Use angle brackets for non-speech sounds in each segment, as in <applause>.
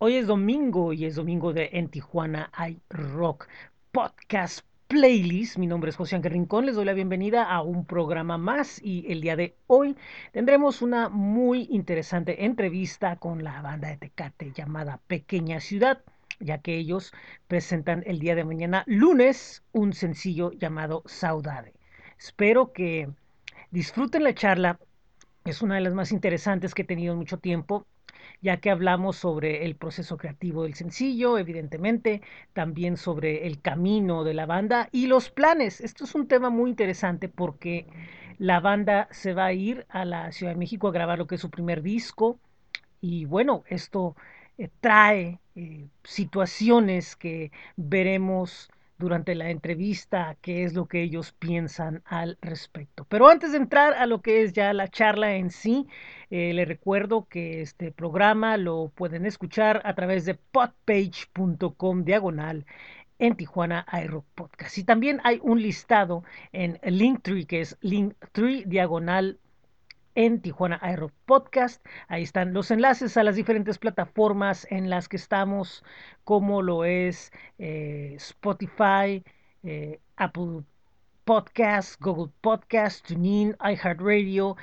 Hoy es domingo y es domingo de En Tijuana hay Rock Podcast Playlist. Mi nombre es José Ángel Rincón. Les doy la bienvenida a un programa más y el día de hoy tendremos una muy interesante entrevista con la banda de Tecate llamada Pequeña Ciudad, ya que ellos presentan el día de mañana, lunes, un sencillo llamado Saudade. Espero que disfruten la charla. Es una de las más interesantes que he tenido en mucho tiempo ya que hablamos sobre el proceso creativo del sencillo, evidentemente, también sobre el camino de la banda y los planes. Esto es un tema muy interesante porque la banda se va a ir a la Ciudad de México a grabar lo que es su primer disco y bueno, esto eh, trae eh, situaciones que veremos durante la entrevista qué es lo que ellos piensan al respecto. Pero antes de entrar a lo que es ya la charla en sí, eh, les recuerdo que este programa lo pueden escuchar a través de podpage.com diagonal en Tijuana iRock Podcast. Y también hay un listado en Linktree, que es Linktree diagonal en Tijuana Aero Podcast. Ahí están los enlaces a las diferentes plataformas en las que estamos, como lo es eh, Spotify, eh, Apple Podcast, Google Podcast, TuneIn, iHeartRadio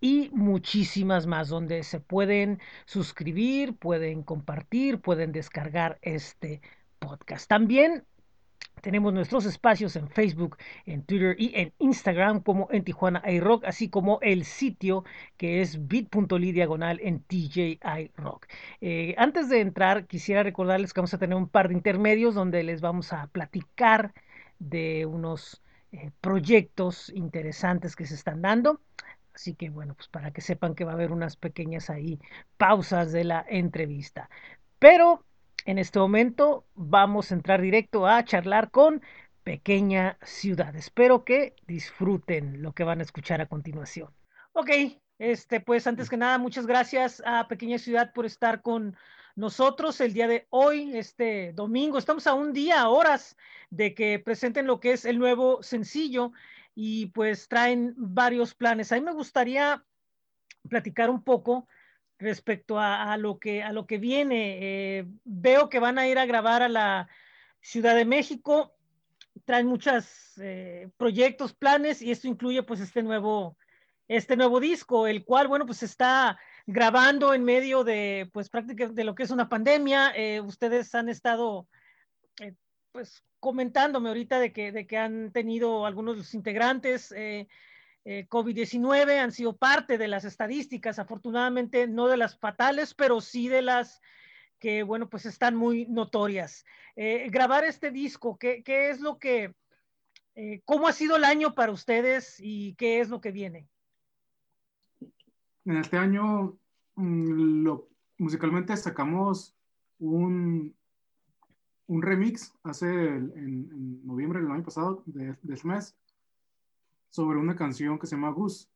y muchísimas más donde se pueden suscribir, pueden compartir, pueden descargar este podcast. También tenemos nuestros espacios en Facebook, en Twitter y en Instagram como en Tijuana iRock, así como el sitio que es bit.ly diagonal en TJI Rock. Eh, antes de entrar, quisiera recordarles que vamos a tener un par de intermedios donde les vamos a platicar de unos eh, proyectos interesantes que se están dando. Así que bueno, pues para que sepan que va a haber unas pequeñas ahí pausas de la entrevista. Pero en este momento vamos a entrar directo a charlar con Pequeña Ciudad. Espero que disfruten lo que van a escuchar a continuación. Ok, este, pues antes que nada, muchas gracias a Pequeña Ciudad por estar con nosotros el día de hoy, este domingo. Estamos a un día, horas de que presenten lo que es el nuevo sencillo y pues traen varios planes. A mí me gustaría platicar un poco respecto a, lo, que, a lo que viene. Eh, veo que van a ir a grabar a la Ciudad de México, traen muchos eh, proyectos, planes, y esto incluye pues este nuevo, este nuevo disco, el cual, bueno, pues está grabando en medio de, pues prácticamente de lo que es una pandemia. Eh, ustedes han estado, pues, comentándome ahorita de que, de que han tenido algunos de los integrantes eh, COVID-19 han sido parte de las estadísticas, afortunadamente no de las fatales, pero sí de las que, bueno, pues están muy notorias. Eh, grabar este disco, ¿qué, ¿qué, es lo que, eh, cómo ha sido el año para ustedes y qué es lo que viene? En este año, mm, musicalmente sacamos un, un remix hace en, en, noviembre del año pasado de, de este mes sobre una canción que se llama Goose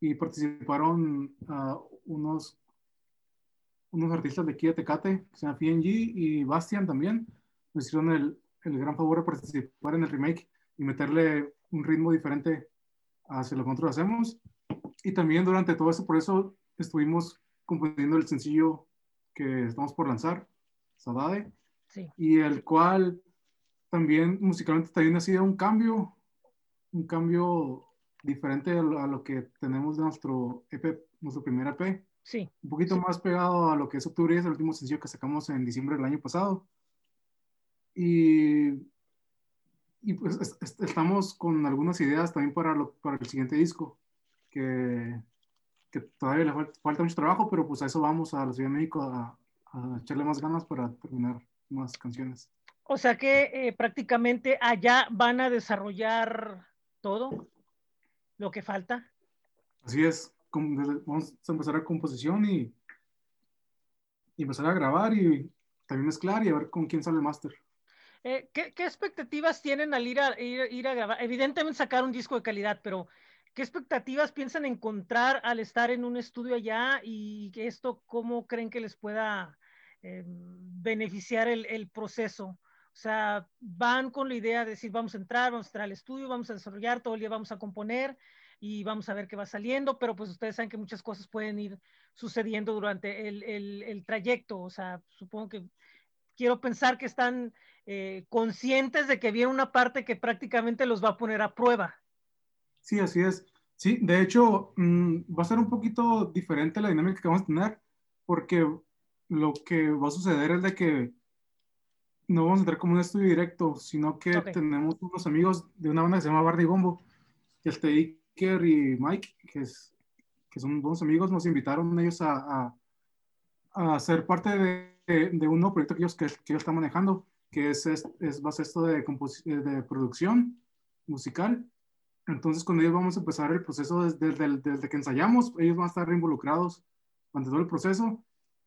y participaron uh, unos, unos artistas de aquí de Tecate, que se llama y Bastian también. Nos hicieron el, el, gran favor de participar en el remake y meterle un ritmo diferente hacia lo que nosotros hacemos. Y también durante todo eso, por eso estuvimos componiendo el sencillo que estamos por lanzar, Sadade, sí. y el cual también musicalmente también ha sido un cambio un cambio diferente a lo, que tenemos de nuestro EP, nuestro primer EP. Sí. Un poquito más pegado a lo que es Octubre es el último sencillo que sacamos en diciembre del año pasado. Y, y pues estamos con algunas ideas también para, lo, para el siguiente disco, que, que todavía le falta, mucho trabajo, pero pues a eso vamos a la Ciudad de México a, a echarle más ganas para terminar más canciones. O sea que eh, prácticamente allá van a desarrollar todo lo que falta. Así es, vamos a empezar a composición y, y empezar a grabar y también mezclar y a ver con quién sale el máster. Eh, ¿qué, ¿qué, expectativas tienen al ir a, ir, ir, a grabar? Evidentemente sacar un disco de calidad, pero ¿qué expectativas piensan encontrar al estar en un estudio allá y esto cómo creen que les pueda eh, beneficiar el, el proceso? O sea, van con la idea de decir, vamos a entrar, vamos a entrar al estudio, vamos a desarrollar, todo el día vamos a componer y vamos a ver qué va saliendo, pero pues ustedes saben que muchas cosas pueden ir sucediendo durante el, el, el trayecto. O sea, supongo que quiero pensar que están eh, conscientes de que viene una parte que prácticamente los va a poner a prueba. Sí, así es. Sí, de hecho, mmm, va a ser un poquito diferente la dinámica que vamos a tener, porque lo que va a suceder es de que no vamos a entrar como un estudio directo, sino que okay. tenemos unos amigos de una banda que se llama Barney Bombo, este Iker y Mike, que, es, que son buenos amigos, nos invitaron ellos a, a, a ser parte de, de, de, un nuevo proyecto que ellos, que, que ellos están manejando, que es, es, es base esto de, de producción musical. Entonces, con ellos vamos a empezar el proceso desde, desde, desde que ensayamos, ellos van a estar involucrados durante todo el proceso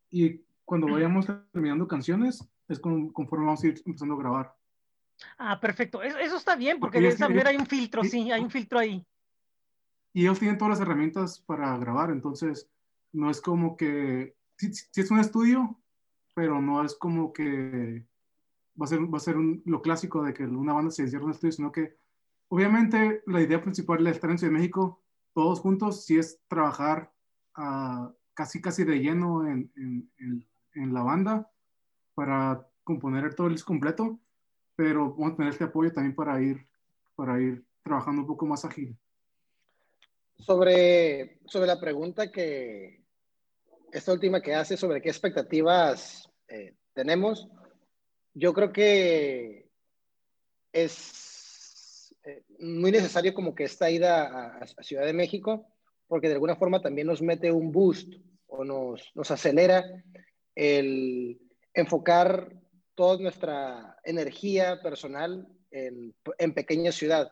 y cuando vayamos terminando canciones, es con, conforme vamos a ir empezando a grabar. Ah, perfecto. Eso, eso está bien, porque, porque de esa manera hay un filtro, sí, sí, hay un filtro ahí. Y ellos tienen todas las herramientas para grabar, entonces no es como que, sí es un estudio, pero no es como que va a ser, va a ser un, lo clásico de que una banda se encierra en un estudio, sino que obviamente la idea principal de estar en Ciudad de México, todos juntos, sí es trabajar uh, casi casi de lleno en, en, en, en, la banda para componer todo el disco completo, pero vamos a tener este apoyo también para ir, para ir trabajando un poco más ágil. Sobre, sobre la pregunta que, esta última que hace sobre qué expectativas eh, tenemos, yo creo que es eh, muy necesario como que esta ida a, a, Ciudad de México, porque de alguna forma también nos mete un boost o nos, nos acelera el enfocar toda nuestra energía personal en, en pequeña ciudad,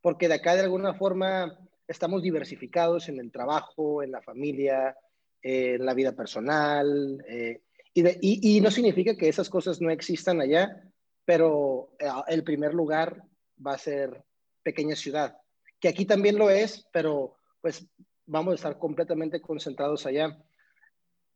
porque de acá de alguna forma estamos diversificados en el trabajo, en la familia, en la vida personal, eh, y, de, y, y, no significa que esas cosas no existan allá, pero eh, el primer lugar va a ser pequeña ciudad, que aquí también lo es, pero pues vamos a estar completamente concentrados allá.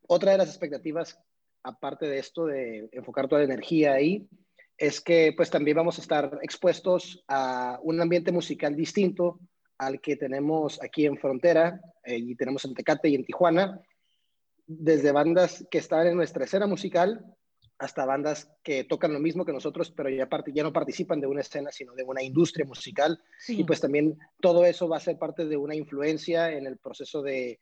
Otra de las expectativas, aparte de esto de enfocar toda la energía ahí, es que pues también vamos a estar expuestos a un ambiente musical distinto al que tenemos aquí en Frontera eh, y tenemos en Tecate y en Tijuana, desde bandas que están en nuestra escena musical hasta bandas que tocan lo mismo que nosotros, pero ya, ya no participan de una escena, sino de una industria musical. Sí. Y pues también todo eso va a ser parte de una influencia en el proceso de,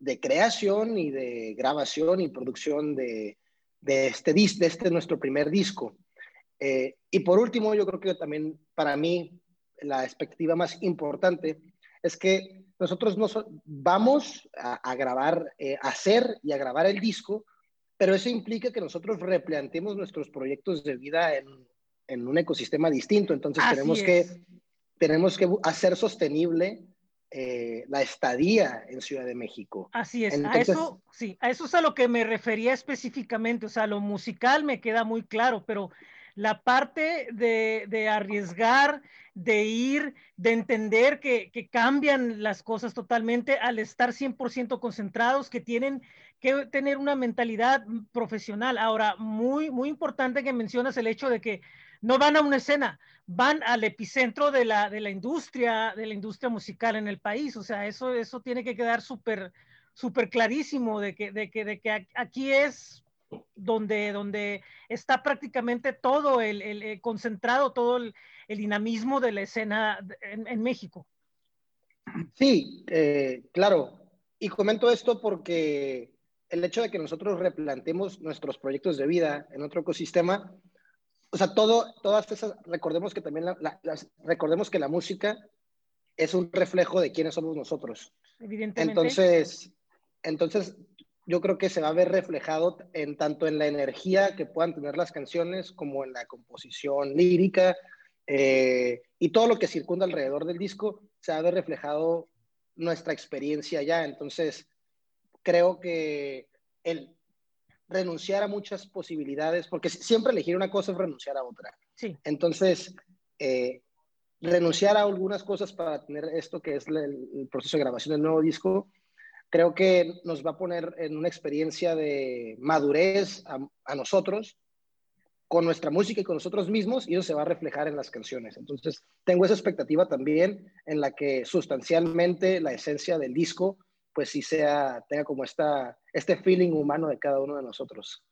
de creación y de grabación y producción de, de este, dis de este nuestro primer disco. Eh, y por último, yo creo que también para mí la expectativa más importante es que nosotros nos vamos a, a grabar, eh, a hacer y a grabar el disco, pero eso implica que nosotros replanteemos nuestros proyectos de vida en, en un ecosistema distinto. Entonces tenemos que, tenemos que hacer sostenible eh, la estadía en Ciudad de México. Así es, Entonces, a eso, sí, a eso es a lo que me refería específicamente, o sea, lo musical me queda muy claro, pero la parte de, de arriesgar, de ir, de entender que, que, cambian las cosas totalmente al estar 100% concentrados, que tienen que tener una mentalidad profesional. Ahora, muy, muy importante que mencionas el hecho de que no van a una escena, van al epicentro de la, de la industria, de la industria musical en el país. O sea, eso, eso tiene que quedar súper, súper clarísimo de que, de, que, de que aquí es donde, donde está prácticamente todo el, el, el concentrado, todo el, el, dinamismo de la escena en, en México. Sí, eh, claro. Y comento esto porque el hecho de que nosotros replantemos nuestros proyectos de vida en otro ecosistema, o sea, todo, todas esas, recordemos que también la, la, las, recordemos que la música es un reflejo de quiénes somos nosotros. Evidentemente. Entonces, entonces yo creo que se va a ver reflejado en tanto en la energía que puedan tener las canciones como en la composición lírica eh, y todo lo que circunda alrededor del disco se va a ver reflejado nuestra experiencia ya. Entonces, creo que el renunciar a muchas posibilidades, porque siempre elegir una cosa es renunciar a otra. Sí. Entonces, eh, renunciar a algunas cosas para tener esto que es el, el proceso de grabación del nuevo disco, creo que nos va a poner en una experiencia de madurez a, a, nosotros con nuestra música y con nosotros mismos y eso se va a reflejar en las canciones. Entonces, tengo esa expectativa también en la que sustancialmente la esencia del disco pues sí sea, tenga como esta, este feeling humano de cada uno de nosotros.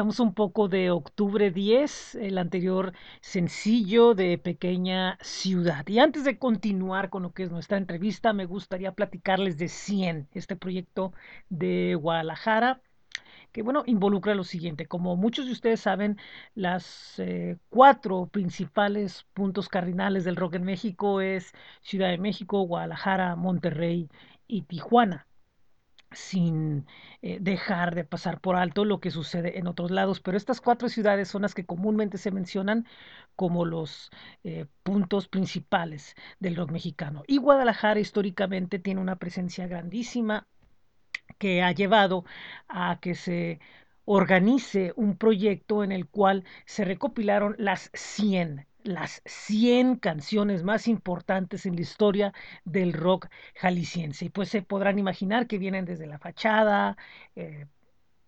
Un poco de Octubre 10, el anterior sencillo de Pequeña Ciudad. Y antes de continuar con lo que es nuestra entrevista, me gustaría platicarles de 100, este proyecto de Guadalajara que bueno, involucra lo siguiente. Como muchos de ustedes saben, las eh, cuatro principales puntos cardinales del rock en México es Ciudad de México, Guadalajara, Monterrey y Tijuana sin eh, dejar de pasar por alto lo que sucede en otros lados. Pero estas cuatro ciudades son las que comúnmente se mencionan como los eh, puntos principales del rock mexicano. Y Guadalajara históricamente tiene una presencia grandísima que ha llevado a que se organice un proyecto en el cual se recopilaron las 100 las 100 canciones más importantes en la historia del rock jalisciense. Y pues se podrán imaginar que vienen desde La Fachada, eh,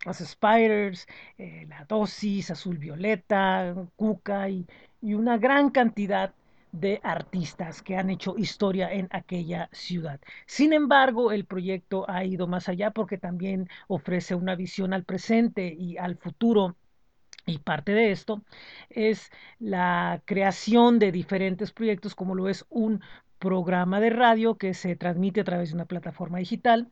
Los Spiders, eh, La Dosis, Azul Violeta, Cuca y, y una gran cantidad de artistas que han hecho historia en aquella ciudad. Sin embargo, el proyecto ha ido más allá porque también ofrece una visión al presente y al futuro y parte de esto es la creación de diferentes proyectos, como lo es un programa de radio que se transmite a través de una plataforma digital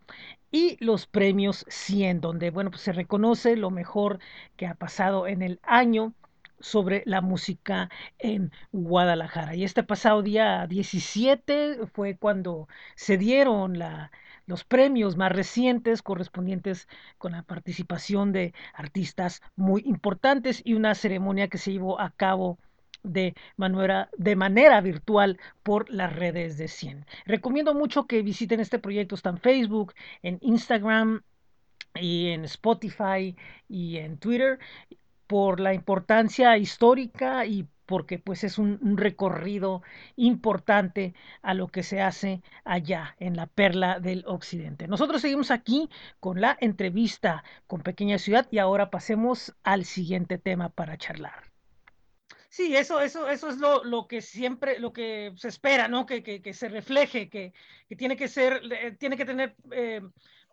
y los premios 100, donde bueno, pues se reconoce lo mejor que ha pasado en el año sobre la música en Guadalajara. Y este pasado día 17 fue cuando se dieron la, los premios más recientes correspondientes con la participación de artistas muy importantes y una ceremonia que se llevó a cabo de manera, de manera virtual por las redes de 100. Recomiendo mucho que visiten este proyecto, está en Facebook, en Instagram y en Spotify y en Twitter por la importancia histórica y porque pues es un, recorrido importante a lo que se hace allá en la perla del occidente. Nosotros seguimos aquí con la entrevista con Pequeña Ciudad y ahora pasemos al siguiente tema para charlar. Sí, eso, eso, eso es lo, lo, que siempre, lo que se espera, ¿no? Que, que, que se refleje, que, que, tiene que ser, eh, tiene que tener eh,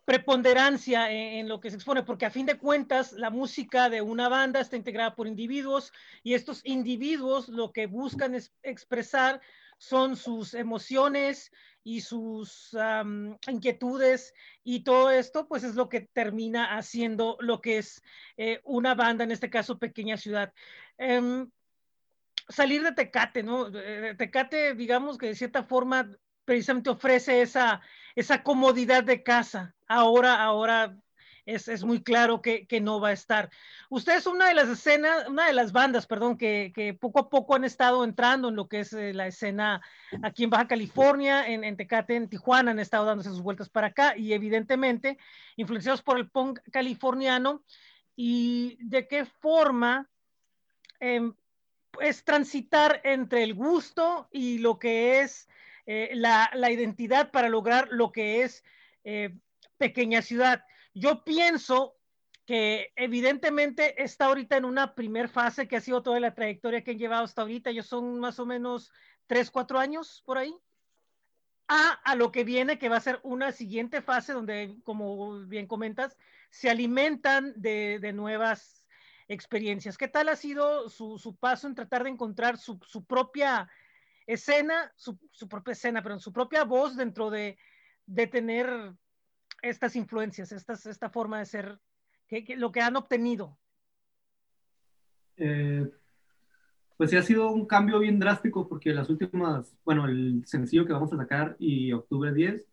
preponderancia en, lo que se expone, porque a fin de cuentas la música de una banda está integrada por individuos y estos individuos lo que buscan es expresar son sus emociones y sus inquietudes y todo esto pues es lo que termina haciendo lo que es eh, una banda, en este caso Pequeña Ciudad. Em, salir de Tecate, ¿no? Tecate, digamos que de cierta forma precisamente ofrece esa, esa comodidad de casa. Ahora, ahora es, es muy claro que, que, no va a estar. Ustedes son una de las escenas, una de las bandas, perdón, que, que poco a poco han estado entrando en lo que es eh, la escena aquí en Baja California, en, en, Tecate, en Tijuana, han estado dándose sus vueltas para acá y evidentemente influenciados por el punk californiano y de qué forma eh, es transitar entre el gusto y lo que es eh, la, la, identidad para lograr lo que es eh, pequeña ciudad. Yo pienso que evidentemente está ahorita en una primer fase que ha sido toda la trayectoria que han llevado hasta ahorita. Ellos son más o menos tres, cuatro años por ahí. a, a lo que viene, que va a ser una siguiente fase donde, como bien comentas, se alimentan de, de nuevas experiencias. ¿Qué tal ha sido su, su paso en tratar de encontrar su, su propia escena, su, su, propia escena, pero su propia voz dentro de, de tener estas influencias, estas, esta forma de ser, que, que lo que han obtenido? Eh, pues sí ha sido un cambio bien drástico porque las últimas, bueno, el sencillo que vamos a sacar y octubre 10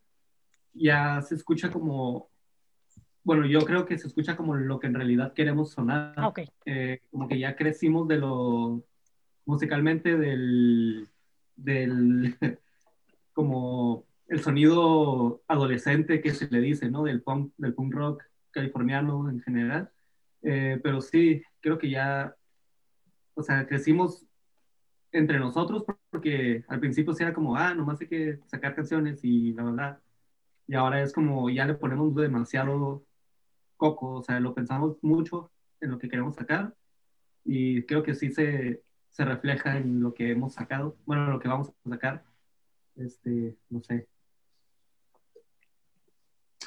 ya se escucha como, bueno, yo creo que se escucha como lo que en realidad queremos sonar. Ah, ok. Eh, como que ya crecimos de lo, musicalmente del, del, <laughs> como el sonido adolescente que se le dice, ¿no? Del punk, del punk rock californiano en general. Eh, pero sí, creo que ya o sea, crecimos entre nosotros porque al principio sí era como, ah, nomás hay que sacar canciones y la verdad. Y ahora es como, ya le ponemos demasiado coco, o sea, lo pensamos mucho en lo que queremos sacar y creo que sí se, se refleja en lo que hemos sacado, bueno, lo que vamos a sacar. Este, no sé.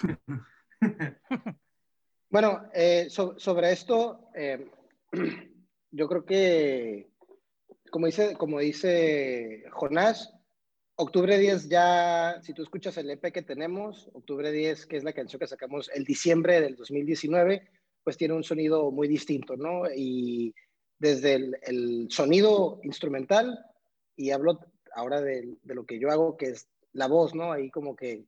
<laughs> bueno, eh, so, sobre esto, eh, <clears throat> yo creo que, como dice, como dice Jonás, octubre 10 ya, si tú escuchas el EP que tenemos, octubre 10, que es la canción que sacamos el diciembre del 2019, pues tiene un sonido muy distinto, ¿no? Y desde el, sonido instrumental, y hablo ahora de, lo que yo hago, que es la voz, ¿no? Ahí como que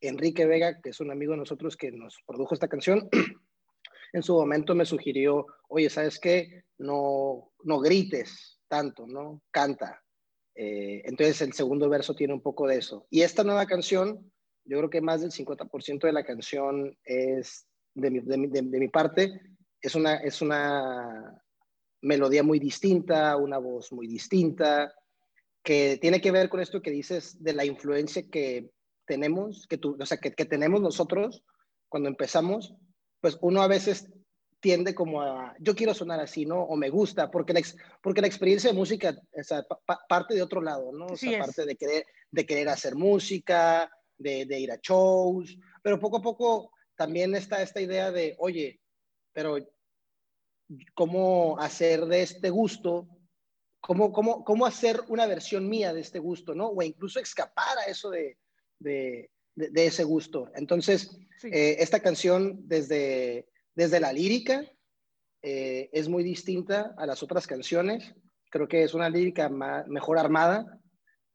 Enrique Vega, que es un amigo de nosotros que nos produjo esta canción, <clears throat> en su momento me sugirió, oye, ¿sabes qué? No, no grites tanto, ¿no? Canta. Eh, entonces el segundo verso tiene un poco de eso. Y esta nueva canción, yo creo que más del 50% de la canción es de mi, de, mi, parte, es una, es una melodía muy distinta, una voz muy distinta, que tiene que ver con esto que dices de la influencia que tenemos, que, tú, o sea, que, que tenemos nosotros cuando empezamos, pues uno a veces tiende como a, yo quiero sonar así, ¿no? O me gusta, porque la, ex, porque la experiencia de música o sea, pa, parte de otro lado, ¿no? O sea, parte de querer, de querer hacer música, de, de, ir a shows, pero poco a poco también está esta idea de, oye, pero ¿cómo hacer de este gusto? ¿Cómo, cómo, cómo hacer una versión mía de este gusto, ¿no? O incluso escapar a eso de, de, de, de ese gusto. Entonces, sí. eh, esta canción desde, desde la lírica eh, es muy distinta a las otras canciones. Creo que es una lírica más, mejor armada.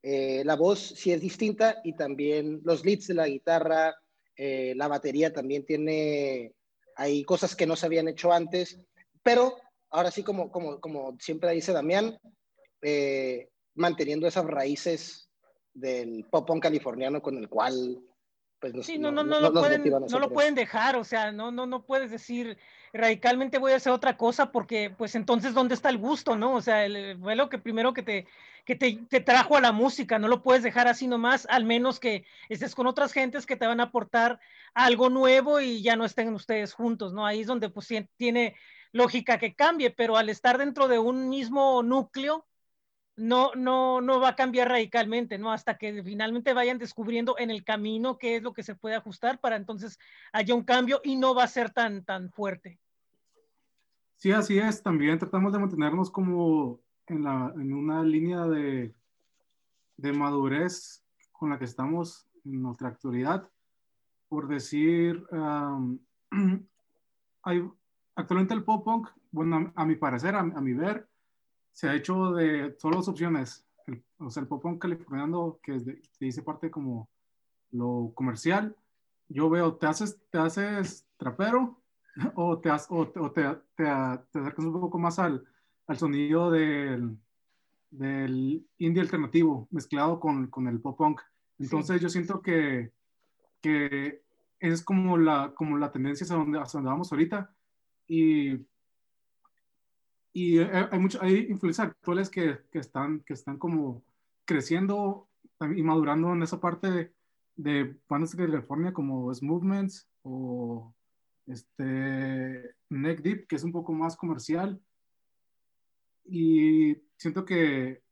Eh, la voz sí es distinta y también los leads de la guitarra, la batería también tiene, hay cosas que no se habían hecho antes, pero ahora sí, como, como, como siempre dice Damián, manteniendo esas raíces del pop on californiano con el cual pues nos, sí, no, no, no, no, lo pueden, no lo pueden dejar, o sea, no, no, no puedes decir radicalmente voy a hacer otra cosa porque pues entonces dónde está el gusto, ¿no? O sea, el, fue lo que primero que te, que te, te, trajo a la música, no lo puedes dejar así nomás, al menos que estés con otras gentes que te van a aportar algo nuevo y ya no estén ustedes juntos, ¿no? Ahí es donde pues tiene lógica que cambie, pero al estar dentro de un mismo núcleo, no, no, no va a cambiar radicalmente, ¿no? Hasta que finalmente vayan descubriendo en el camino qué es lo que se puede ajustar para entonces haya un cambio y no va a ser tan, tan fuerte. Sí, así es. También tratamos de mantenernos como en, la, en una línea de, de madurez con la que estamos en nuestra actualidad. Por decir, <clears throat> actualmente el pop punk, bueno, a, mi parecer, a mi ver, se ha hecho de todas las opciones. El, o sea, el pop punk californiano, que, que dice parte como lo comercial. Yo veo, te haces, te haces trapero <laughs> o te, o, o te, te, te, acercas un poco más al, al sonido del, del indie alternativo mezclado con, con el pop punk. Entonces sí. yo siento que, que es como la, como la tendencia hacia donde, hacia donde vamos ahorita. Y y hay, mucho, hay influencias actuales que, que, están, que están como creciendo y madurando en esa parte de, de bandas de California como S Movements o este Neck Deep, que es un poco más comercial. Y siento que,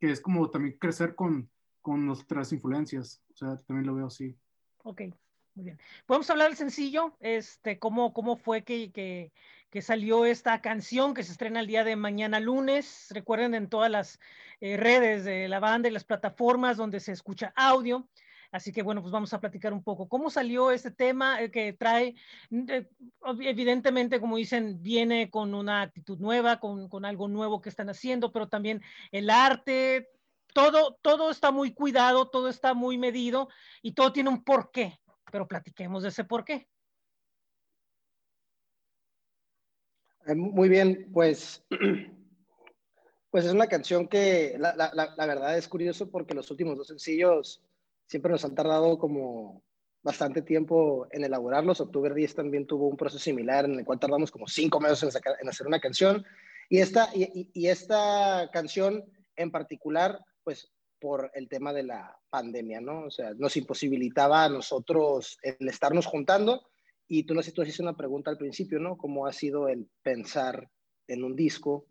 que es como también crecer con, con nuestras influencias. O sea, también lo veo así. Ok, muy bien. Podemos hablar del sencillo, este, cómo, cómo fue que, que, que, salió esta canción que se estrena el día de mañana lunes. Recuerden en todas las eh, redes de la banda y las plataformas donde se escucha audio. Así que bueno, pues vamos a platicar un poco. ¿Cómo salió este tema eh, que trae, eh, evidentemente, como dicen, viene con una actitud nueva, con, con, algo nuevo que están haciendo, pero también el arte, todo, todo está muy cuidado, todo está muy medido y todo tiene un porqué, pero platiquemos de ese porqué. Muy bien, pues, <clears throat> pues es una canción que la, la, la verdad es curioso porque los últimos dos sencillos siempre nos han tardado como bastante tiempo en elaborarlos. Octubre 10 también tuvo un proceso similar en el cual tardamos como cinco meses en, sacar, en hacer una canción. Y esta, y, y, esta canción en particular, pues por el tema de la pandemia, ¿no? O sea, nos imposibilitaba a nosotros el estarnos juntando. Y tú, tú hiciste una pregunta al principio, ¿no? ¿Cómo ha sido el pensar en un disco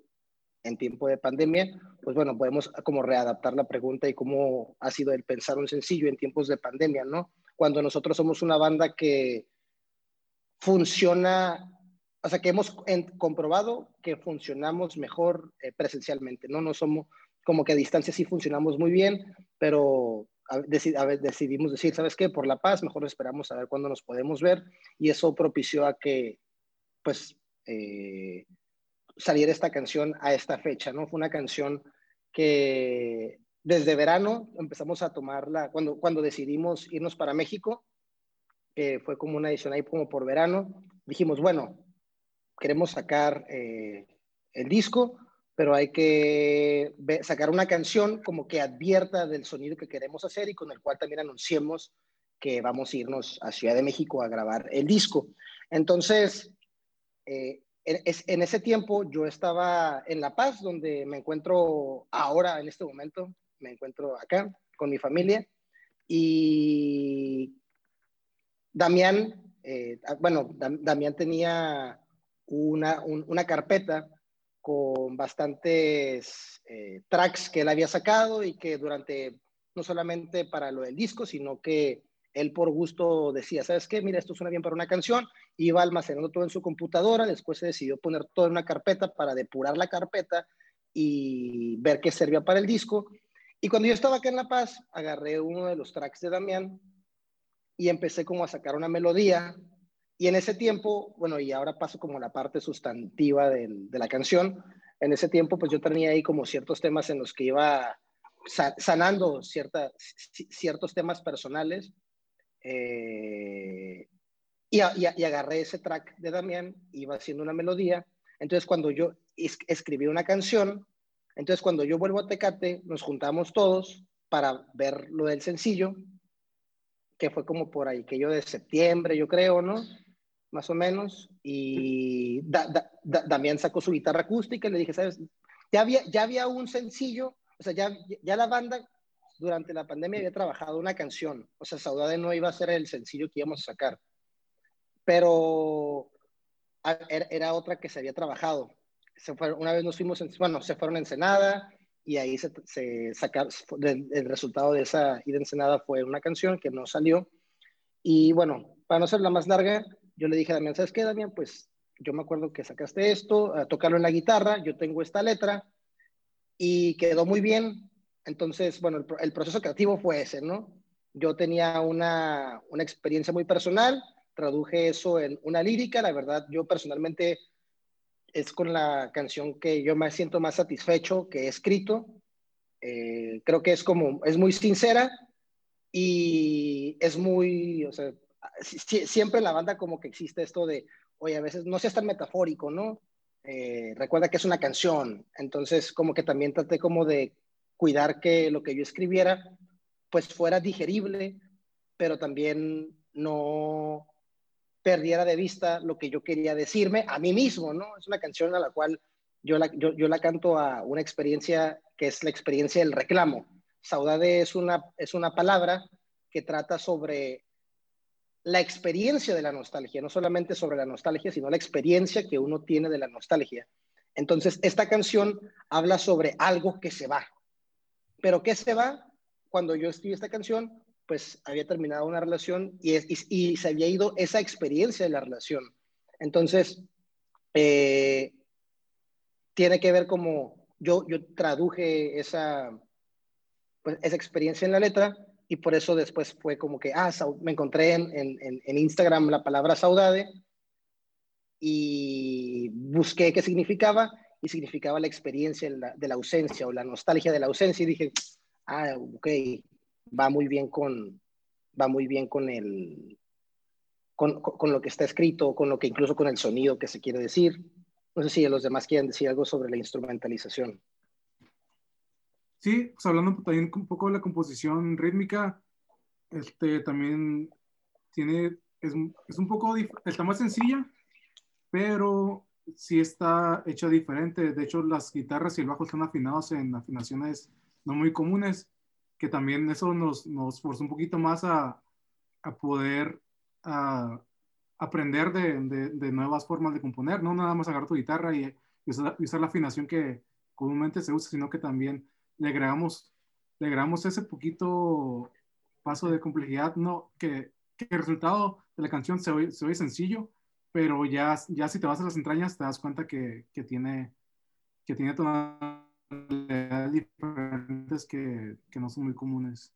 en tiempo de pandemia, pues bueno, podemos como readaptar la pregunta y cómo ha sido el pensar un sencillo en tiempos de pandemia, ¿no? Cuando nosotros somos una banda que funciona, o sea, que hemos comprobado que funcionamos mejor eh, presencialmente, ¿no? No somos como que a distancia sí funcionamos muy bien, pero a, deci a decidimos decir, ¿sabes qué? Por la paz, mejor esperamos a ver cuándo nos podemos ver y eso propició a que, pues, eh, saliera esta canción a esta fecha, ¿no? Fue una canción que desde verano empezamos a tomarla, cuando, cuando decidimos irnos para México, eh, fue como una edición ahí como por verano, dijimos, bueno, queremos sacar eh, el disco, pero hay que sacar una canción como que advierta del sonido que queremos hacer y con el cual también anunciemos que vamos a irnos a Ciudad de México a grabar el disco. Entonces, eh, en, ese tiempo yo estaba en La Paz, donde me encuentro ahora, en este momento, me encuentro acá con mi familia. Y Damián, eh, ah, bueno, Damián tenía una, una, carpeta con bastantes eh, tracks que él había sacado y que durante, no solamente para lo del disco, sino que él por gusto decía, ¿sabes qué? Mira, esto suena bien para una canción, iba almacenando todo en su computadora, después se decidió poner todo en una carpeta para depurar la carpeta y ver qué servía para el disco. Y cuando yo estaba acá en La Paz, agarré uno de los tracks de Damián y empecé como a sacar una melodía. Y en ese tiempo, bueno, y ahora paso como la parte sustantiva de, la canción, en ese tiempo pues yo tenía ahí como ciertos temas en los que iba sanando cierta, ciertos temas personales eh, y, y, y, agarré ese track de Damián, iba haciendo una melodía. Entonces, cuando yo es, escribí una canción, entonces cuando yo vuelvo a Tecate, nos juntamos todos para ver lo del sencillo, que fue como por ahí, que yo de septiembre, yo creo, ¿no? Más o menos. Y da, da, da, Damián sacó su guitarra acústica y le dije, ¿sabes? Ya había, ya había un sencillo, o sea, ya, ya la banda durante la pandemia había trabajado una canción. O sea, Saudade no iba a ser el sencillo que íbamos a sacar. Pero era, otra que se había trabajado. Se fue, una vez nos fuimos, en, bueno, se fueron a Ensenada y ahí se, se sacaron, el, el, resultado de esa ida a Ensenada fue una canción que no salió. Y bueno, para no ser la más larga, yo le dije a Damián, ¿sabes qué, Damián? Pues yo me acuerdo que sacaste esto, a tocarlo en la guitarra, yo tengo esta letra y quedó muy bien, entonces, bueno, el, proceso creativo fue ese, ¿no? Yo tenía una, una, experiencia muy personal, traduje eso en una lírica, la verdad, yo personalmente es con la canción que yo me siento más satisfecho que he escrito. Eh, creo que es como, es muy sincera y es muy, o sea, si, siempre en la banda como que existe esto de, oye, a veces no seas tan metafórico, ¿no? Eh, recuerda que es una canción, entonces como que también traté como de cuidar que lo que yo escribiera pues fuera digerible, pero también no perdiera de vista lo que yo quería decirme a mí mismo, ¿no? Es una canción a la cual yo la, yo, yo la canto a una experiencia que es la experiencia del reclamo. Saudade es una, es una palabra que trata sobre la experiencia de la nostalgia, no solamente sobre la nostalgia, sino la experiencia que uno tiene de la nostalgia. Entonces, esta canción habla sobre algo que se va, pero ¿qué se va? cuando yo escribí esta canción, pues había terminado una relación y, y, se había ido esa experiencia de la relación. Entonces, eh, tiene que ver como yo, yo traduje esa, pues, esa experiencia en la letra y por eso después fue como que, ah, me encontré en, en, en Instagram la palabra saudade y busqué qué significaba y significaba la experiencia de la, ausencia o la nostalgia de la ausencia y dije, ah, ok, va muy bien con, va muy bien con el, con, con, lo que está escrito, con lo que incluso con el sonido que se quiere decir. No sé si los demás quieren decir algo sobre la instrumentalización. Sí, pues hablando también un poco de la composición rítmica, este también tiene, es, es un poco, está más sencilla, pero sí está hecha diferente. De hecho, las guitarras y el bajo están afinados en afinaciones no muy comunes, que también eso nos, nos forzó un poquito más a, a poder a, aprender de, de, nuevas formas de componer, no nada más agarrar tu guitarra y, usar, la afinación que comúnmente se usa, sino que también le agregamos, le agregamos ese poquito paso de complejidad, no, que, que el resultado de la canción se oye, se oye sencillo, pero ya, ya si te vas a las entrañas te das cuenta que, que tiene, que tiene tonalidades diferentes que, que, no son muy comunes.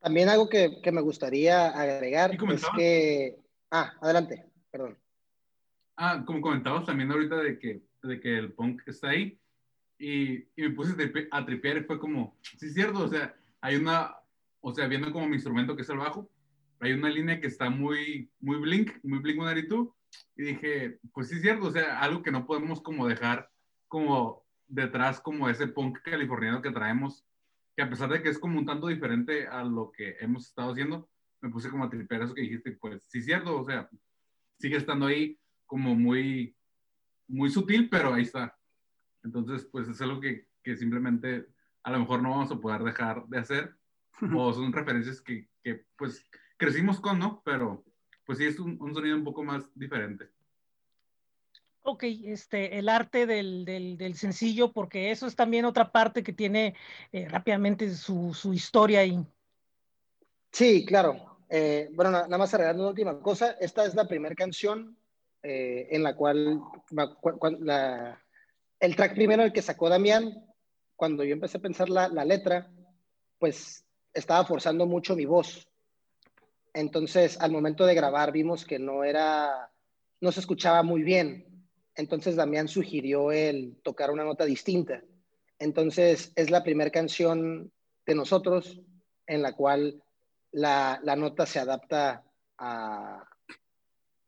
También algo que, que me gustaría agregar es que... Ah, adelante, perdón. Ah, como comentabas también ahorita de que, de que el punk está ahí y, y me puse a tripear y fue como, sí es cierto, o sea, hay una, o sea, viendo como mi instrumento que es el bajo, hay una línea que está muy, muy Blink, muy Blink 182, y dije, pues sí es cierto, o sea, algo que no podemos como dejar como detrás como ese punk californiano que traemos, que a pesar de que es como un tanto diferente a lo que hemos estado haciendo, me puse como a tripear eso que dijiste, pues sí es cierto, o sea, sigue estando ahí como muy, muy sutil, pero ahí está. Entonces, pues es algo que, que simplemente a lo mejor no vamos a poder dejar de hacer, <laughs> o son referencias que, que pues crecimos con, ¿no? Pero pues sí es un, sonido un poco más diferente. Ok, este, el arte del, del, sencillo, porque eso es también otra parte que tiene eh, rápidamente su, su, historia ahí. Sí, claro. Eh, bueno, nada más agregando una última cosa. Esta es la primera canción eh, en la cual la, el track primero el que sacó Damián, cuando yo empecé a pensar la, la letra, pues estaba forzando mucho mi voz. Entonces, al momento de grabar vimos que no era, no se escuchaba muy bien. Entonces, Damián sugirió el tocar una nota distinta. Entonces, es la primera canción de nosotros en la cual la, nota se adapta a,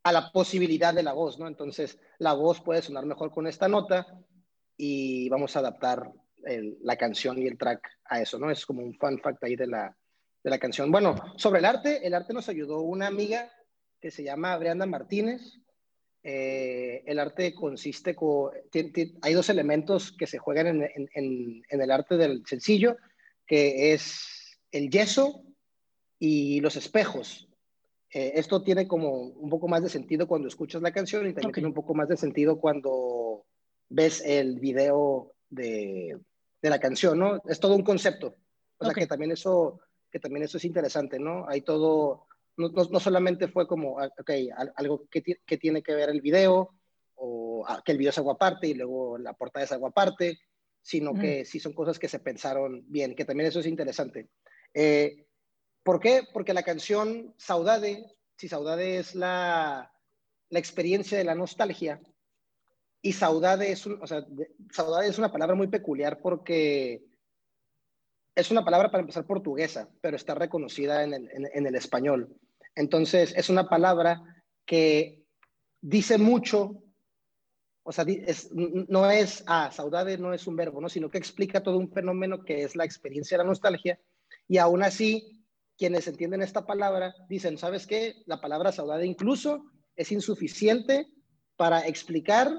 la posibilidad de la voz, ¿no? Entonces, la voz puede sonar mejor con esta nota y vamos a adaptar la canción y el track a eso, ¿no? Es como un fun fact ahí de la, de la canción. Bueno, sobre el arte, el arte nos ayudó una amiga que se llama Brianda Martínez. Eh, el arte consiste con, hay dos elementos que se juegan en, en, en, el arte del sencillo, que es el yeso y los espejos. Eh, esto tiene como un poco más de sentido cuando escuchas la canción y también tiene un poco más de sentido cuando ves el video de, de la canción, ¿no? Es todo un concepto. O sea que también eso que también eso es interesante, ¿no? Hay todo, no, no, solamente fue como, ah, ok, algo que, que, tiene que ver el video, o ah, que el video es algo aparte y luego la portada es algo aparte, sino que sí son cosas que se pensaron bien, que también eso es interesante. Eh, ¿Por qué? Porque la canción Saudade, si Saudade es la, la experiencia de la nostalgia, y Saudade es, un, o sea, Saudade es una palabra muy peculiar porque es una palabra para empezar portuguesa, pero está reconocida en el, español. Entonces, es una palabra que dice mucho, o sea, no es, ah, saudade no es un verbo, ¿no? sino que explica todo un fenómeno que es la experiencia de la nostalgia. Y aún así, quienes entienden esta palabra dicen, ¿sabes qué? La palabra saudade incluso es insuficiente para explicar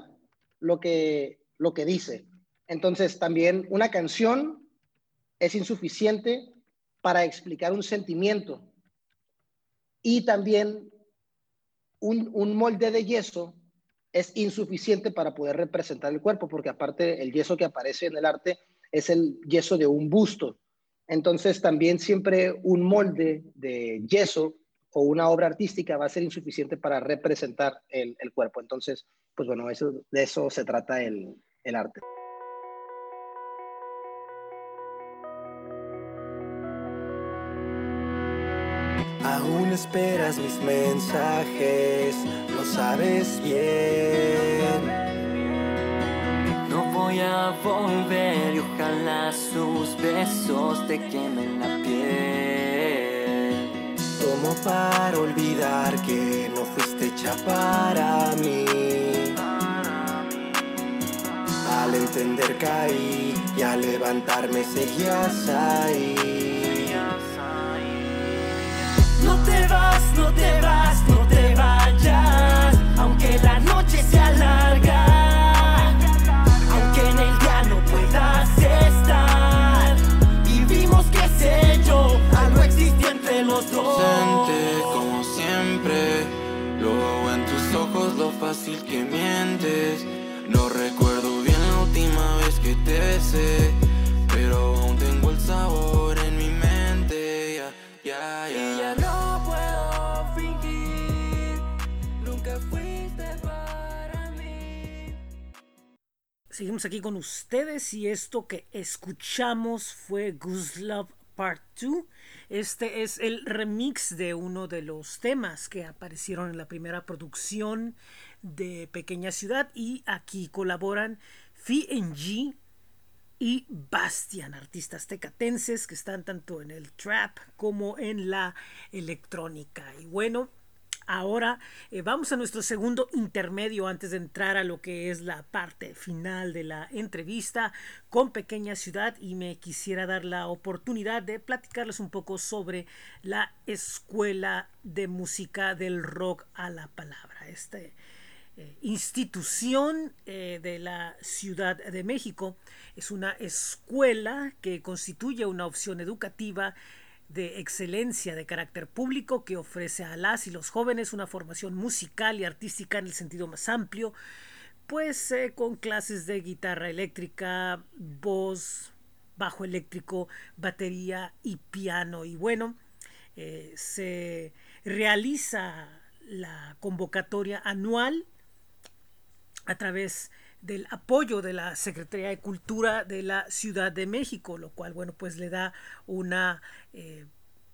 lo que, lo que dice. Entonces, también una canción es insuficiente para explicar un sentimiento. Y también un, molde de yeso es insuficiente para poder representar el cuerpo, porque aparte el yeso que aparece en el arte es el yeso de un busto. Entonces también siempre un molde de yeso o una obra artística va a ser insuficiente para representar el, el cuerpo. Entonces, pues bueno, eso, de eso se trata el, el arte. Aún esperas mis mensajes, lo sabes bien. No voy a volver y ojalá sus besos te quemen la piel. Tomo para olvidar que no fuiste hecha para mí. Al entender caí y al levantarme seguías ahí. No te vas, no te vas, no te vayas, aunque la noche sea larga, Ausente como siempre, luego en tus ojos lo fácil que mientes. No recuerdo bien la última vez que te besé, pero aún tengo el sabor en mi mente. Ya, ya, ya. Y ya no puedo fingir, nunca fuiste para mí. Seguimos aquí con ustedes y esto que escuchamos fue Goose Love Part 2. Este es el remix de uno de los temas que aparecieron en la primera producción de Pequeña Ciudad y aquí colaboran Phi G y Bastian, artistas tecatenses que están tanto en el trap como en la electrónica. Y bueno, ahora eh, vamos a nuestro segundo intermedio antes de entrar a lo que es la parte final de la entrevista con Pequeña Ciudad y me quisiera dar la oportunidad de platicarles un poco sobre la Escuela de Música del Rock a la Palabra. Este, eh, institución eh, de la Ciudad de México. Es una escuela que constituye una opción educativa de excelencia de carácter público que ofrece a las y los jóvenes una formación musical y artística en el sentido más amplio, pues eh, con clases de guitarra eléctrica, voz, bajo eléctrico, batería y piano. Y bueno, eh, se realiza la convocatoria anual a través del apoyo de la Secretaría de Cultura de la Ciudad de México, lo cual, bueno, pues le da una... Eh,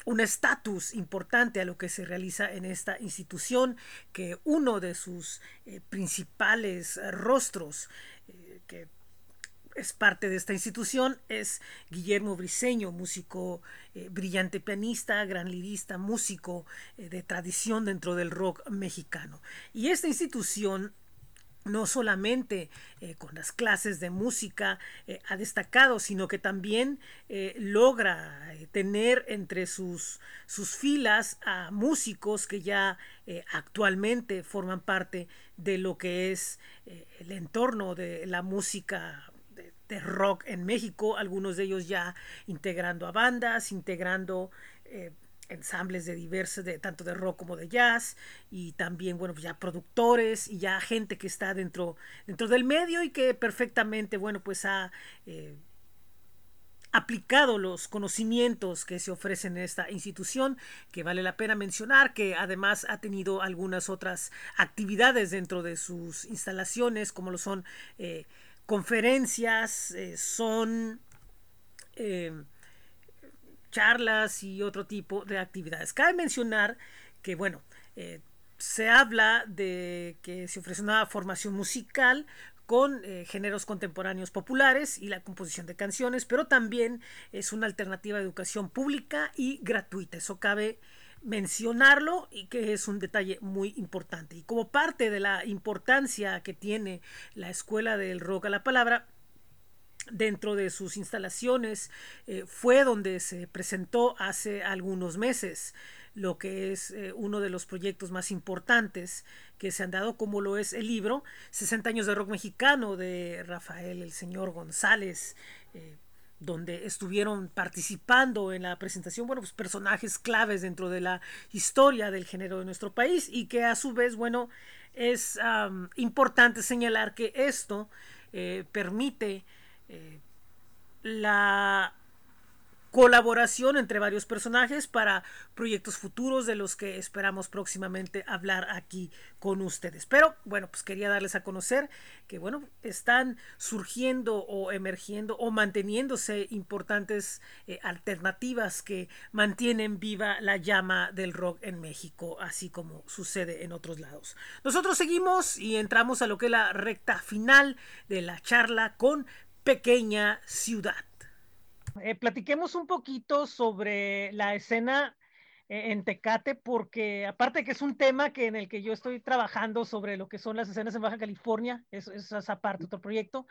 un estatus importante a lo que se realiza en esta institución, que uno de sus eh, principales rostros, eh, que es parte de esta institución, es Guillermo Briseño, músico brillante pianista, gran lirista, músico de tradición dentro del rock mexicano. Y esta institución no solamente eh, con las clases de música eh, ha destacado, sino que también eh, logra tener entre sus, sus filas a músicos que ya actualmente forman parte de lo que es el entorno de la música de, de rock en México, algunos de ellos ya integrando a bandas, integrando ensambles de diversos, de, tanto de rock como de jazz, y también, bueno, pues ya productores y ya gente que está dentro, dentro del medio y que perfectamente, bueno, pues ha eh, aplicado los conocimientos que se ofrecen en esta institución, que vale la pena mencionar, que además ha tenido algunas otras actividades dentro de sus instalaciones, como lo son eh, conferencias, eh, son... Charlas y otro tipo de actividades. Cabe mencionar que, bueno, eh, se habla de que se ofrece una formación musical con eh, géneros contemporáneos populares y la composición de canciones, pero también es una alternativa de educación pública y gratuita. Eso cabe mencionarlo y que es un detalle muy importante. Y como parte de la importancia que tiene la Escuela del Rock a la Palabra, dentro de sus instalaciones eh, fue donde se presentó hace algunos meses lo que es eh, uno de los proyectos más importantes que se han dado, como lo es el libro 60 años de rock mexicano de Rafael el señor González, eh, donde estuvieron participando en la presentación, bueno, pues personajes claves dentro de la historia del género de nuestro país y que a su vez, bueno, es importante señalar que esto permite la colaboración entre varios personajes para proyectos futuros de los que esperamos próximamente hablar aquí con ustedes. Pero bueno, pues quería darles a conocer que bueno, están surgiendo o emergiendo o manteniéndose importantes eh, alternativas que mantienen viva la llama del rock en México, así como sucede en otros lados. Nosotros seguimos y entramos a lo que es la recta final de la charla con Pequeña Ciudad. Eh, platiquemos un poquito sobre la escena eh, en Tecate, porque aparte que es un tema que en el que yo estoy trabajando sobre lo que son las escenas en Baja California, es, es esa parte, otro proyecto.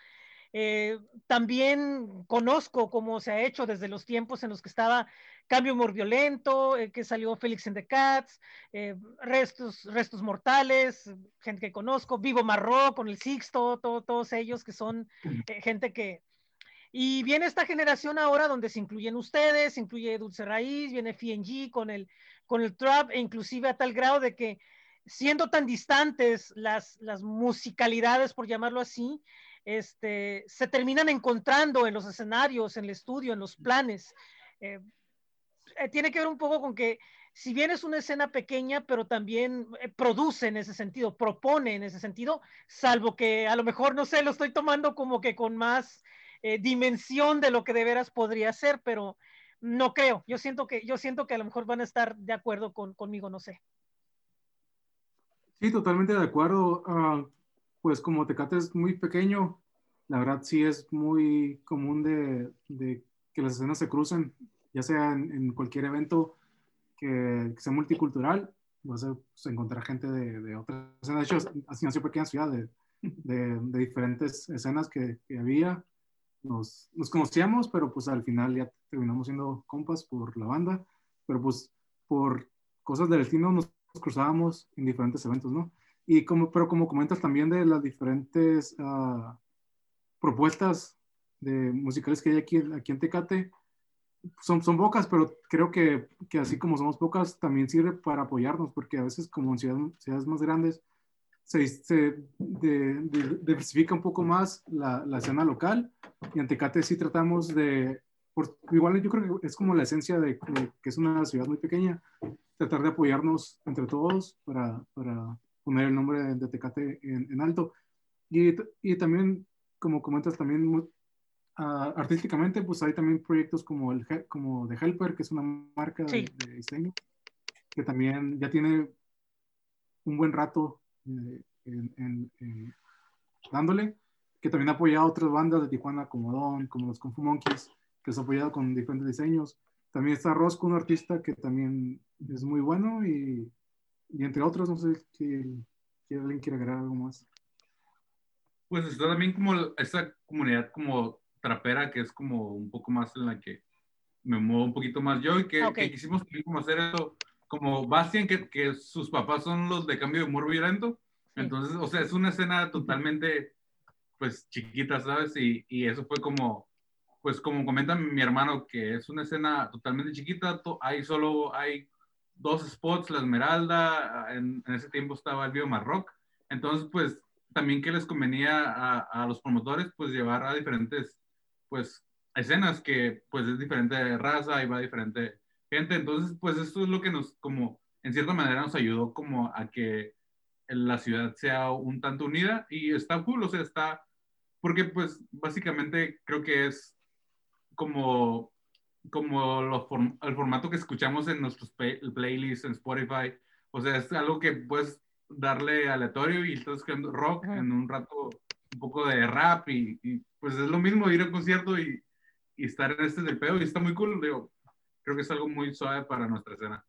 Eh, también conozco cómo se ha hecho desde los tiempos en los que estaba Cambio Humor Violento, eh, que salió Félix and the Cats, eh, restos, restos Mortales, gente que conozco, Vivo Marró con el Sixto, todo, todos ellos que son <clears throat> eh, gente que, y viene esta generación ahora donde se incluyen ustedes, se incluye Dulce Raíz, viene FNG con el, con el trap, e inclusive a tal grado de que siendo tan distantes las, las musicalidades, por llamarlo así, este, se terminan encontrando en los escenarios, en el estudio, en los planes. Eh, eh, tiene que ver un poco con que si bien es una escena pequeña, pero también eh, produce en ese sentido, propone en ese sentido, salvo que a lo mejor, no sé, lo estoy tomando como que con más eh, dimensión de lo que de veras podría ser, pero no creo. Yo siento que, yo siento que a lo mejor van a estar de acuerdo con, conmigo, no sé. Sí, totalmente de acuerdo. Uh, pues como Tecate es muy pequeño, la verdad sí es muy común de, de que las escenas se crucen, ya sea en, en cualquier evento que, que, sea multicultural, vas a pues, encontrar gente de, de otras escenas. De hecho, así nació Pequeña Ciudad, de, de, diferentes escenas que, que había. Nos, nos, conocíamos, pero pues al final ya terminamos siendo compas por la banda, pero pues por cosas del destino nos cruzábamos en diferentes eventos, ¿no? Y como, pero como comentas también de las diferentes uh, propuestas de musicales que hay aquí, aquí en Tecate, son, son pocas, pero creo que, que, así como somos pocas, también sirve para apoyarnos, porque a veces como en ciudades, ciudades más grandes se, se de, de, diversifica un poco más la, la, escena local y en Tecate sí tratamos de, por, igual yo creo que es como la esencia de, de, que es una ciudad muy pequeña, tratar de apoyarnos entre todos para, para poner el nombre de, de Tecate en, en, alto. Y, y también, como comentas, también uh, artísticamente, pues hay también proyectos como, el, como The Helper, que es una marca sí. de, de, diseño, que también ya tiene un buen rato eh, en, en, en, dándole, que también ha apoyado a otras bandas de Tijuana como Don, como los Kung Fu Monkeys, que se ha apoyado con diferentes diseños. También está Rosco, un artista que también es muy bueno y, y entre otros, no sé si, si alguien quiere agregar algo más. Pues está también como esta comunidad como trapera que es como un poco más en la que me muevo un poquito más yo y que, okay. que quisimos como hacer eso como Bastian que, que, sus papás son los de cambio de humor violento entonces o sea es una escena totalmente pues chiquita sabes y, y eso fue como pues como comenta mi hermano que es una escena totalmente chiquita hay solo hay dos spots la Esmeralda en, en ese tiempo estaba el Bio Marroc. Entonces pues también que les convenía a, a los promotores pues llevar a diferentes pues escenas que pues es diferente raza y va diferente gente, entonces pues esto es lo que nos como en cierta manera nos ayudó como a que la ciudad sea un tanto unida y está cool, o sea, está, porque pues básicamente creo que es como, como lo, el formato que escuchamos en nuestros play, playlists en Spotify, o sea, es algo que puedes darle aleatorio y estás escuchando rock en un rato un poco de rap y, y, pues es lo mismo ir a un concierto y, y estar en este del pedo y está muy cool, digo, creo que es algo muy suave para nuestra escena.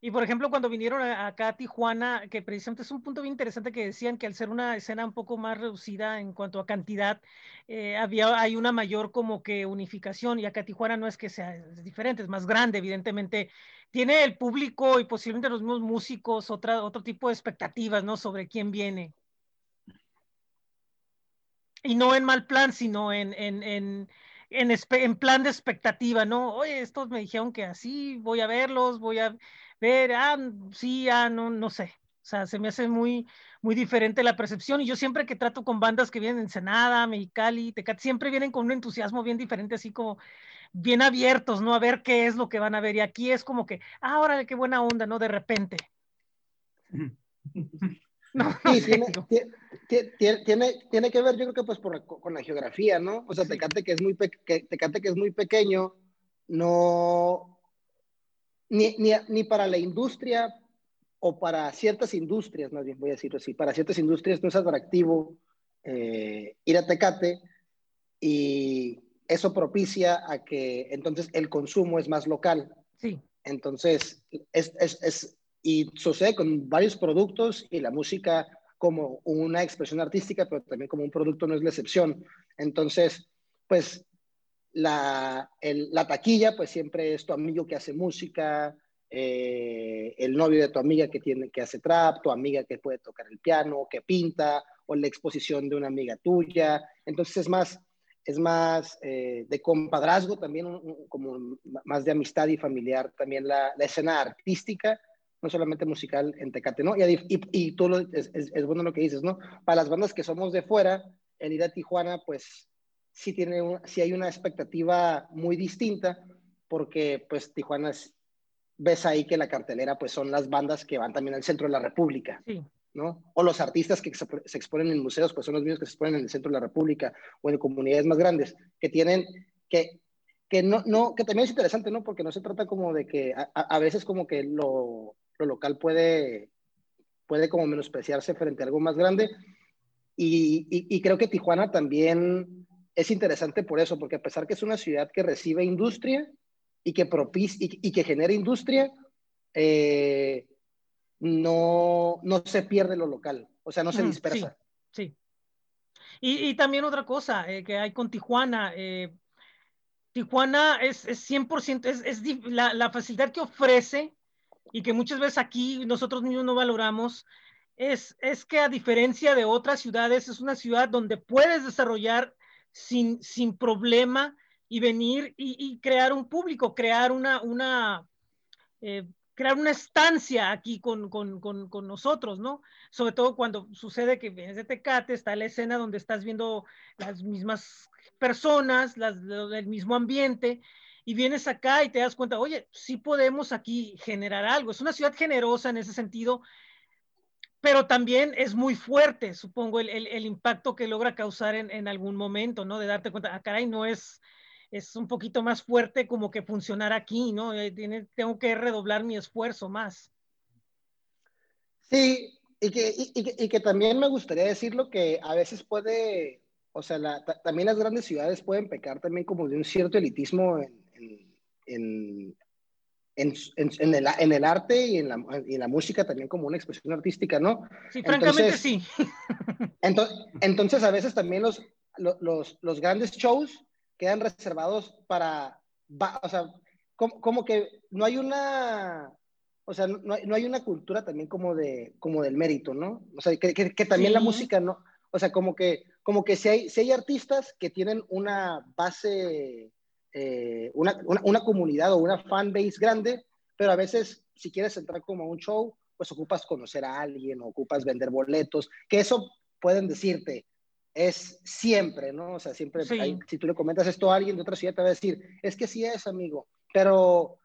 Y por ejemplo, cuando vinieron acá a Tijuana, que precisamente es un punto bien interesante que decían que al ser una escena un poco más reducida en cuanto a cantidad, eh, había, hay una mayor como que unificación. Y acá Tijuana no es que sea diferente, es más grande, evidentemente. Tiene el público y posiblemente los mismos músicos otra, otro tipo de expectativas, ¿no? Sobre quién viene. Y no en mal plan, sino en, en, en, plan de expectativa, ¿no? Oye, estos me dijeron que así, voy a verlos, voy a ver, ah, sí, ah, no, no sé. O sea, se me hace muy, muy diferente la percepción y yo siempre que trato con bandas que vienen en Senada, Mexicali, Tecate, siempre vienen con un entusiasmo bien diferente, así como, bien abiertos, ¿no? A ver qué es lo que van a ver. Y aquí es como que, ah, órale, qué buena onda, ¿no? De repente. <laughs> No, <laughs> no Sí, tiene, digo, tie- tie- tie- tiene, tiene que ver, yo creo que pues por la- con la geografía, ¿no? O sea, Tecate que es muy, pe- que, Tecate que es muy pequeño, no, ni, ni, ni para la industria o para ciertas industrias, más bien voy a decirlo así, para ciertas industrias no es atractivo eh, ir a Tecate y eso propicia a que entonces el consumo es más local. sí, Entonces, es, es, es, y sucede con varios productos y la música como una expresión artística, pero también como un producto no es la excepción. Entonces, pues la, el- la taquilla, pues siempre es tu amigo que hace música, eh, el novio de tu amiga que, tiene, que hace trap, tu amiga que puede tocar el piano, que pinta, o la exposición de una amiga tuya. Entonces es más, es más eh, de compadrazgo también, un- un- como más de amistad y familiar también la, la escena artística, no solamente musical en Tecate, ¿no? Y, y, y tú lo, es, es, es bueno lo que dices, ¿no? Para las bandas que somos de fuera, el ir a Tijuana, pues sí, tiene un- sí hay una expectativa muy distinta, porque pues Tijuana es, ves ahí que la cartelera pues son las bandas que van también al centro de la República, sí. ¿no? O los artistas que se, se exponen en museos, pues son los mismos que se exponen en el centro de la República o en comunidades más grandes, que tienen, que, que no, no, que también es interesante, ¿no? Porque no se trata como de que a, a veces como que lo, lo local puede, puede como menospreciarse frente a algo más grande. Y, y, y creo que Tijuana también es interesante por eso, porque a pesar que es una ciudad que recibe industria y que propicia y, y que genera industria, eh, no, no se pierde lo local, o sea, no se Mm, dispersa. Sí, sí. Y, también otra cosa eh, que hay con Tijuana. eh, Tijuana es, es 100%, es, es dif- la, la facilidad que ofrece y que muchas veces aquí nosotros mismos no valoramos, es, es que a diferencia de otras ciudades, es una ciudad donde puedes desarrollar sin, sin problema y venir y, crear un público, crear una, una eh, crear una estancia aquí con, con, con, con, nosotros, ¿no? Sobre todo cuando sucede que vienes de Tecate, está la escena donde estás viendo las mismas personas, las, el mismo ambiente, y vienes acá y te das cuenta, oye, sí podemos aquí generar algo. Es una ciudad generosa en ese sentido, pero también es muy fuerte, supongo, el, el, el impacto que logra causar en, en, algún momento, ¿no? De darte cuenta, ah, caray, no es, es un poquito más fuerte como que funcionar aquí, ¿no? Eh, tiene, tengo que redoblar mi esfuerzo más. Sí, y que, y, y, y que también me gustaría decirlo que a veces puede, o sea, la, también las grandes ciudades pueden pecar también como de un cierto elitismo en, en, en, en, el, en el, arte y en, la, y la música también como una expresión artística, ¿no? Sí, francamente entonces, sí. Entonces, entonces, a veces también los, los, los grandes shows quedan reservados para, o sea, como, como, que no hay una, o sea, no hay, no hay, una cultura también como, de, como del mérito, ¿no? O sea, que, que, que también sí. la música, ¿no? O sea, como que, como que si hay, si hay artistas que tienen una base, eh, una, una, una, comunidad o una fan base grande, pero a veces si quieres entrar como a un show, pues ocupas conocer a alguien, ocupas vender boletos, que eso pueden decirte, es siempre, ¿no? O sea, siempre, sí. hay, si tú le comentas esto a alguien de otra ciudad, te va a decir, es que sí es, amigo, pero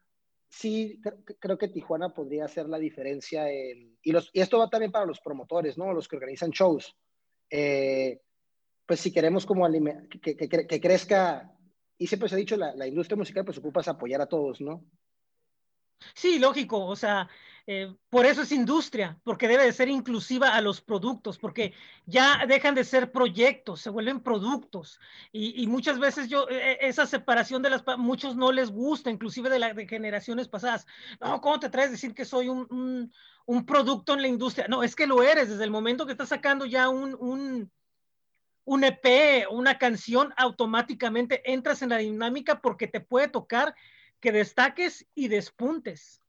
sí creo que Tijuana podría hacer la diferencia en, y, los, y esto va también para los promotores, ¿no? Los que organizan shows. Eh, pues si queremos como que, que, que, crezca, y siempre se ha dicho, la, la industria musical pues ocupas apoyar a todos, ¿no? Sí, lógico, o sea, eh, por eso es industria, porque debe de ser inclusiva a los productos, porque ya dejan de ser proyectos, se vuelven productos. Y, y muchas veces yo, eh, esa separación de las, muchos no les gusta, inclusive de, la, de generaciones pasadas. No, ¿cómo te traes a decir que soy un, un, un, producto en la industria? No, es que lo eres, desde el momento que estás sacando ya un, un, un EP, una canción, automáticamente entras en la dinámica porque te puede tocar que destaques y despuntes.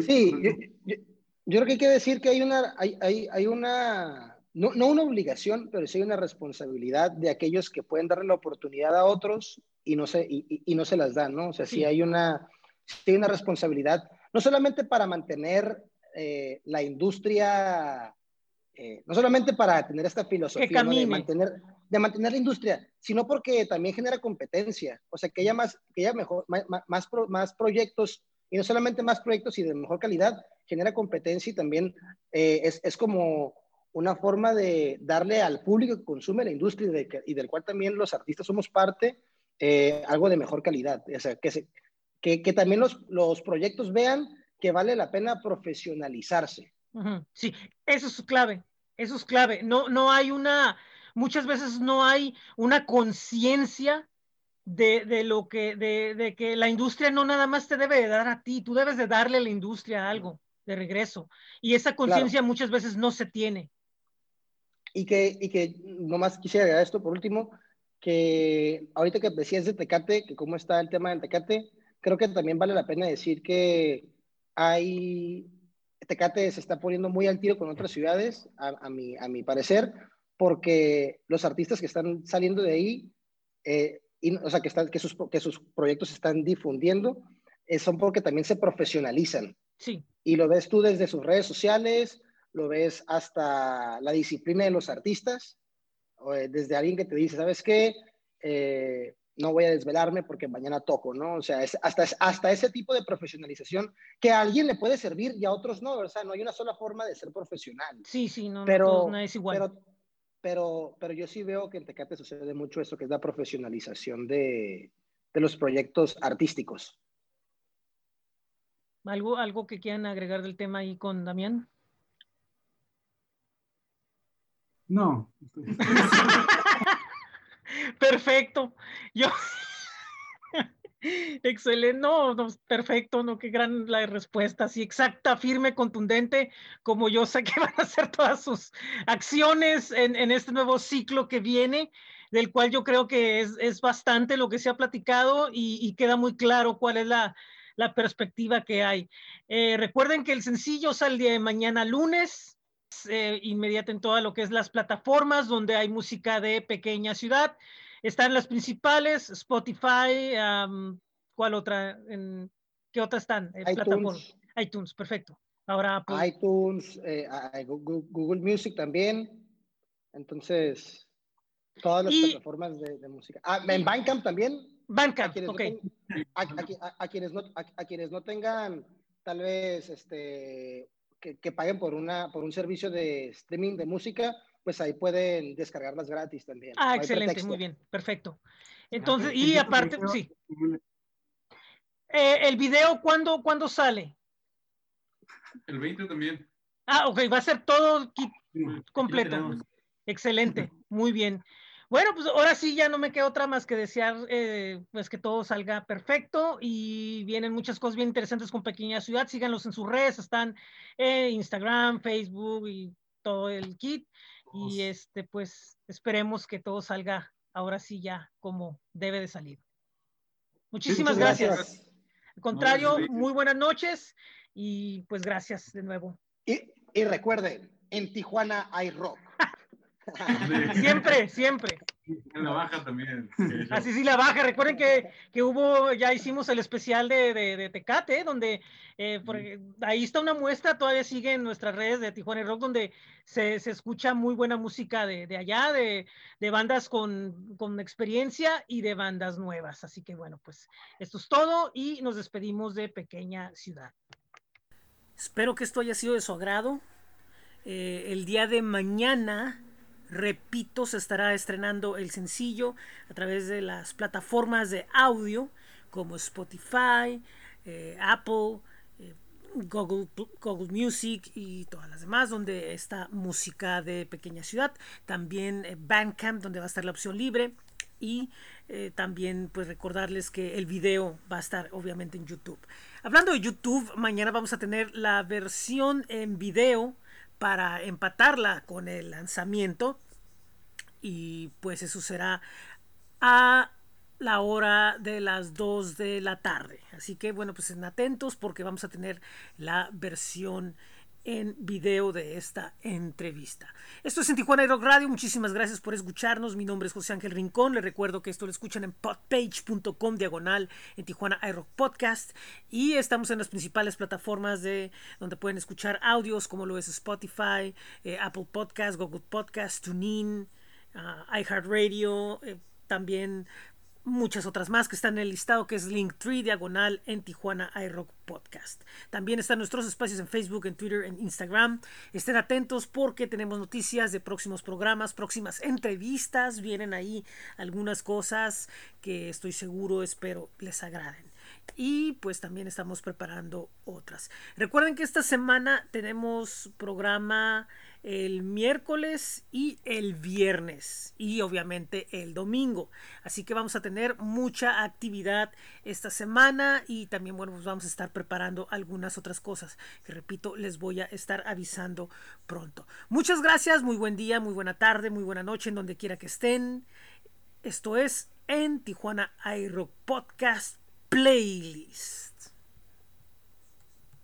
Sí, yo, yo, yo, creo que hay que decir que hay una, hay, hay, hay una no, no, una obligación, pero sí hay una responsabilidad de aquellos que pueden darle la oportunidad a otros y no se, y, y no se las dan, ¿no? O sea, sí, sí hay, una, sí hay una responsabilidad, no solamente para mantener eh, la industria, eh, no solamente para tener esta filosofía, ¿no? de, mantener, de mantener la industria, sino porque también genera competencia, o sea, que haya más, que haya mejor, más, más, más proyectos, y no solamente más proyectos y de mejor calidad, genera competencia y también eh, es, es, como una forma de darle al público que consume la industria y, de, y del cual también los artistas somos parte, eh, algo de mejor calidad, o sea, que, se, que, que también los, los proyectos vean que vale la pena profesionalizarse. Sí, eso es clave, eso es clave. No, no hay una, muchas veces no hay una conciencia de, de, lo que, de, de, que la industria no nada más te debe de dar a ti, tú debes de darle a la industria algo de regreso. Y esa conciencia claro. muchas veces no se tiene. Y que, y que nomás quisiera agregar esto por último, que ahorita que decías de Tecate, que cómo está el tema del Tecate, creo que también vale la pena decir que hay, Tecate se está poniendo muy al tiro con otras ciudades, a, a, mi, a mi parecer, porque los artistas que están saliendo de ahí, eh, y, o sea, que, están, que, sus, que sus proyectos se están difundiendo, eh, son porque también se profesionalizan. Sí. Y lo ves tú desde sus redes sociales, lo ves hasta la disciplina de los artistas, eh, desde alguien que te dice, ¿sabes qué? No voy a desvelarme porque mañana toco, ¿no? O sea, es hasta, hasta ese tipo de profesionalización que a alguien le puede servir y a otros no, o sea, no hay una sola forma de ser profesional. Sí, sí, no, pero, no, es igual. Pero, pero, pero, yo sí veo que en Tecate sucede mucho eso, que es la profesionalización de, de los proyectos artísticos. ¿Algo, ¿Algo que quieran agregar del tema ahí con Damián? No. <laughs> Perfecto. Yo. <laughs> Excelente, no, no, perfecto, no, qué gran la respuesta, así exacta, firme, contundente, como yo sé que <laughs> van a ser todas sus acciones en, en este nuevo ciclo que viene, del cual yo creo que es, es bastante lo que se ha platicado y, queda muy claro cuál es la, la perspectiva que hay. Eh, recuerden que el sencillo sale de mañana lunes, eh, inmediato en todas lo que es las plataformas donde hay música de pequeña ciudad. Están las principales, Spotify, um, ¿cuál otra? En, ¿Qué otras están? iTunes. Plataformas. iTunes, perfecto. Ahora Apple. iTunes, eh, Google, Music también. Entonces, todas las y, plataformas de, de, música. Ah, en Bandcamp también. Bandcamp, ok. No a, a, a, quienes no, a, quienes no tengan tal vez este que, que, paguen por, una, por un servicio de streaming de música, pues ahí pueden descargarlas gratis también. Ah, no excelente, muy bien, perfecto. Entonces, ah, y aparte, sí. Eh, ¿El video cuándo, cuándo sale? El 20 también. Ah, ok, va a ser todo completo. Excelente, muy bien. Bueno, pues ahora sí ya no me queda otra más que desear eh, pues que todo salga perfecto y vienen muchas cosas bien interesantes con Pequeña Ciudad. Síganlos en sus redes, están en Instagram, Facebook y todo el kit. Y este, pues esperemos que todo salga ahora sí ya como debe de salir. Muchísimas gracias. gracias. Al contrario, no, muy buenas noches y pues gracias de nuevo. Y, y recuerden, en Tijuana hay rock. <laughs> siempre, siempre. En la baja también. Así <laughs> sí, la baja. Recuerden que, que hubo, ya hicimos el especial de, de, de Tecate, donde eh, por, ahí está una muestra, todavía sigue en nuestras redes de Tijuana Rock, donde se, se escucha muy buena música de, de allá, de, de bandas con, con, experiencia y de bandas nuevas. Así que bueno, pues esto es todo y nos despedimos de Pequeña Ciudad. Espero que esto haya sido de su agrado. Eh, el día de mañana repito, se estará estrenando el sencillo a través de las plataformas de audio como Spotify, eh, Apple, eh, Google, Google Music y todas las demás, donde está música de pequeña ciudad. También eh, Bandcamp, donde va a estar la opción libre. Y también pues recordarles que el video va a estar obviamente en YouTube. Hablando de YouTube, mañana vamos a tener la versión en video para empatarla con el lanzamiento y pues eso será a la hora de las 2 de la tarde. Así que bueno, pues estén atentos porque vamos a tener la versión en video de esta entrevista. Esto es en Tijuana Rock Radio. Muchísimas gracias por escucharnos. Mi nombre es José Ángel Rincón. Les recuerdo que esto lo escuchan en podpage.com diagonal en Tijuana iRock Podcast. Y estamos en las principales plataformas de donde pueden escuchar audios como lo es Spotify, eh, Apple Podcast, Google Podcast, TuneIn. ah, iHeartRadio, eh, también muchas otras más que están en el listado que es Linktree diagonal en Tijuana iRock Podcast. También están nuestros espacios en Facebook, en Twitter, en Instagram. Estén atentos porque tenemos noticias de próximos programas, próximas entrevistas. Vienen ahí algunas cosas que estoy seguro, espero les agraden. Y pues también estamos preparando otras. Recuerden que esta semana tenemos programa el miércoles y el viernes y obviamente el domingo. Así que vamos a tener mucha actividad esta semana y también bueno, pues vamos a estar preparando algunas otras cosas que repito, les voy a estar avisando pronto. Muchas gracias, muy buen día, muy buena tarde, muy buena noche en donde quiera que estén. Esto es en Tijuana iRock Podcast Playlist.